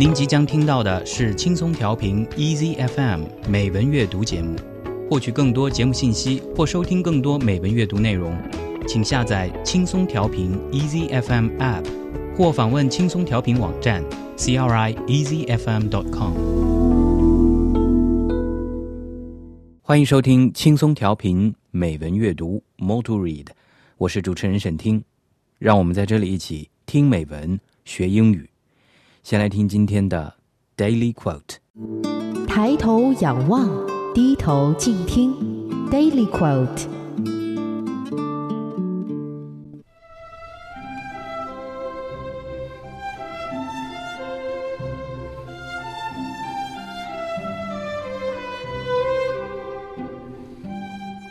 您即将听到的是轻松调频 Easy FM 美文阅读节目。获取更多节目信息或收听更多美文阅读内容，请下载轻松调频 Easy FM App，或访问轻松调频网站 crieasyfm.com。欢迎收听轻松调频美文阅读 Moto read 我是主持人沈听，让我们在这里一起听美文学英语。先来听今天的 Daily Quote：抬头仰望，低头静听。Daily Quote。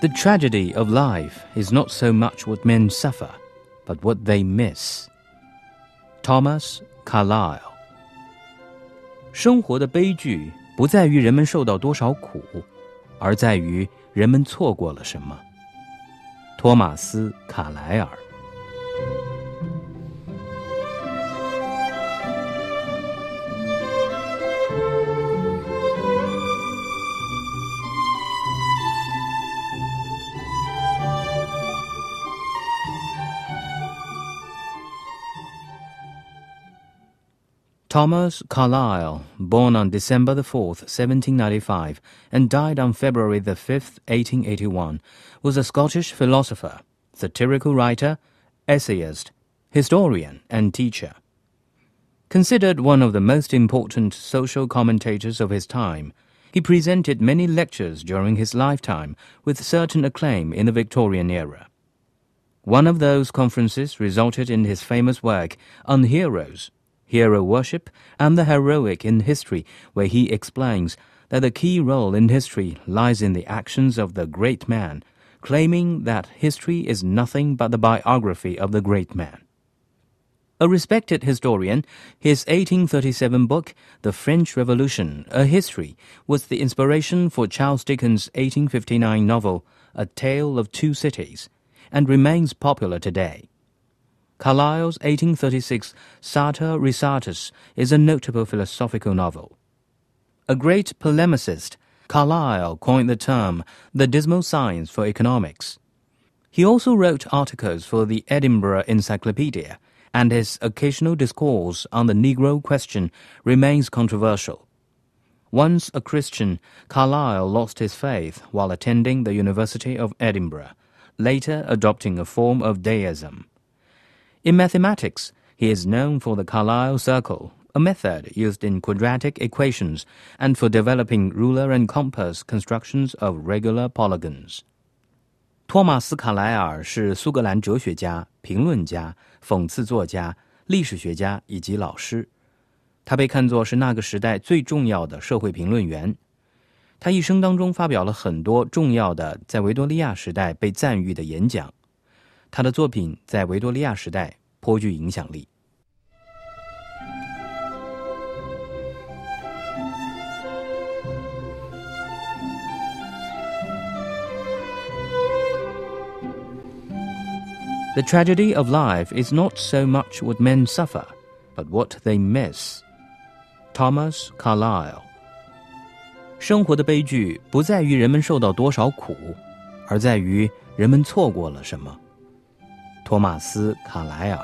The tragedy of life is not so much what men suffer, but what they miss. Thomas Carlyle。 生活的悲剧不在于人们受到多少苦，而在于人们错过了什么。托马斯·卡莱尔。Thomas Carlyle, born on December the 4th, 1795, and died on February the 5th, 1881, was a Scottish philosopher, satirical writer, essayist, historian, and teacher. Considered one of the most important social commentators of his time, he presented many lectures during his lifetime with certain acclaim in the Victorian era. One of those conferences resulted in his famous work on heroes, hero worship, and the heroic in history, where he explains that the key role in history lies in the actions of the great man, claiming that history is nothing but the biography of the great man. A respected historian, his 1837 book, The French Revolution, A History, was the inspiration for Charles Dickens' 1859 novel, A Tale of Two Cities, and remains popular today. Carlyle's 1836 Sartor Resartus is a notable philosophical novel. A great polemicist, Carlyle coined the term the dismal science for economics. He also wrote articles for the Edinburgh Encyclopedia, and his occasional discourse on the Negro question remains controversial. Once a Christian, Carlyle lost his faith while attending the University of Edinburgh, later adopting a form of deism. In mathematics, he is known for the Carlyle circle, a method used in quadratic equations and for developing ruler and compass constructions of regular polygons. 托马斯·卡莱尔是苏格兰哲学家、评论家、讽刺作家、历史学家以及老师。他被看作是那个时代最重要的社会评论员。他一生当中发表了很多重要的在维多利亚时代被赞誉的演讲。 他的作品在维多利亚时代颇具影响力。The tragedy of life is not so much what men suffer, but what they miss. Thomas Carlyle。生活的悲剧不在于人们受到多少苦，而在于人们错过了什么。托马斯·卡莱尔。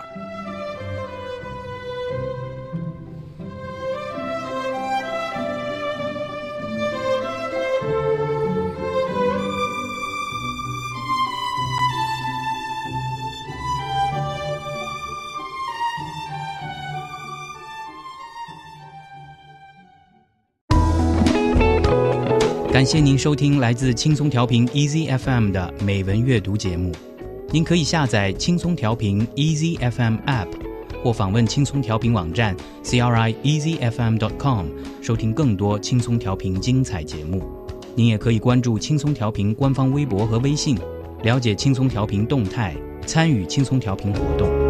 感谢您收听来自轻松调频 Easy FM 的美文阅读节目。您可以下载轻松调频 Easy FM App，或访问轻松调频网站 crieasyfm.com 收听更多轻松调频精彩节目。您也可以关注轻松调频官方微博和微信，了解轻松调频动态，参与轻松调频活动。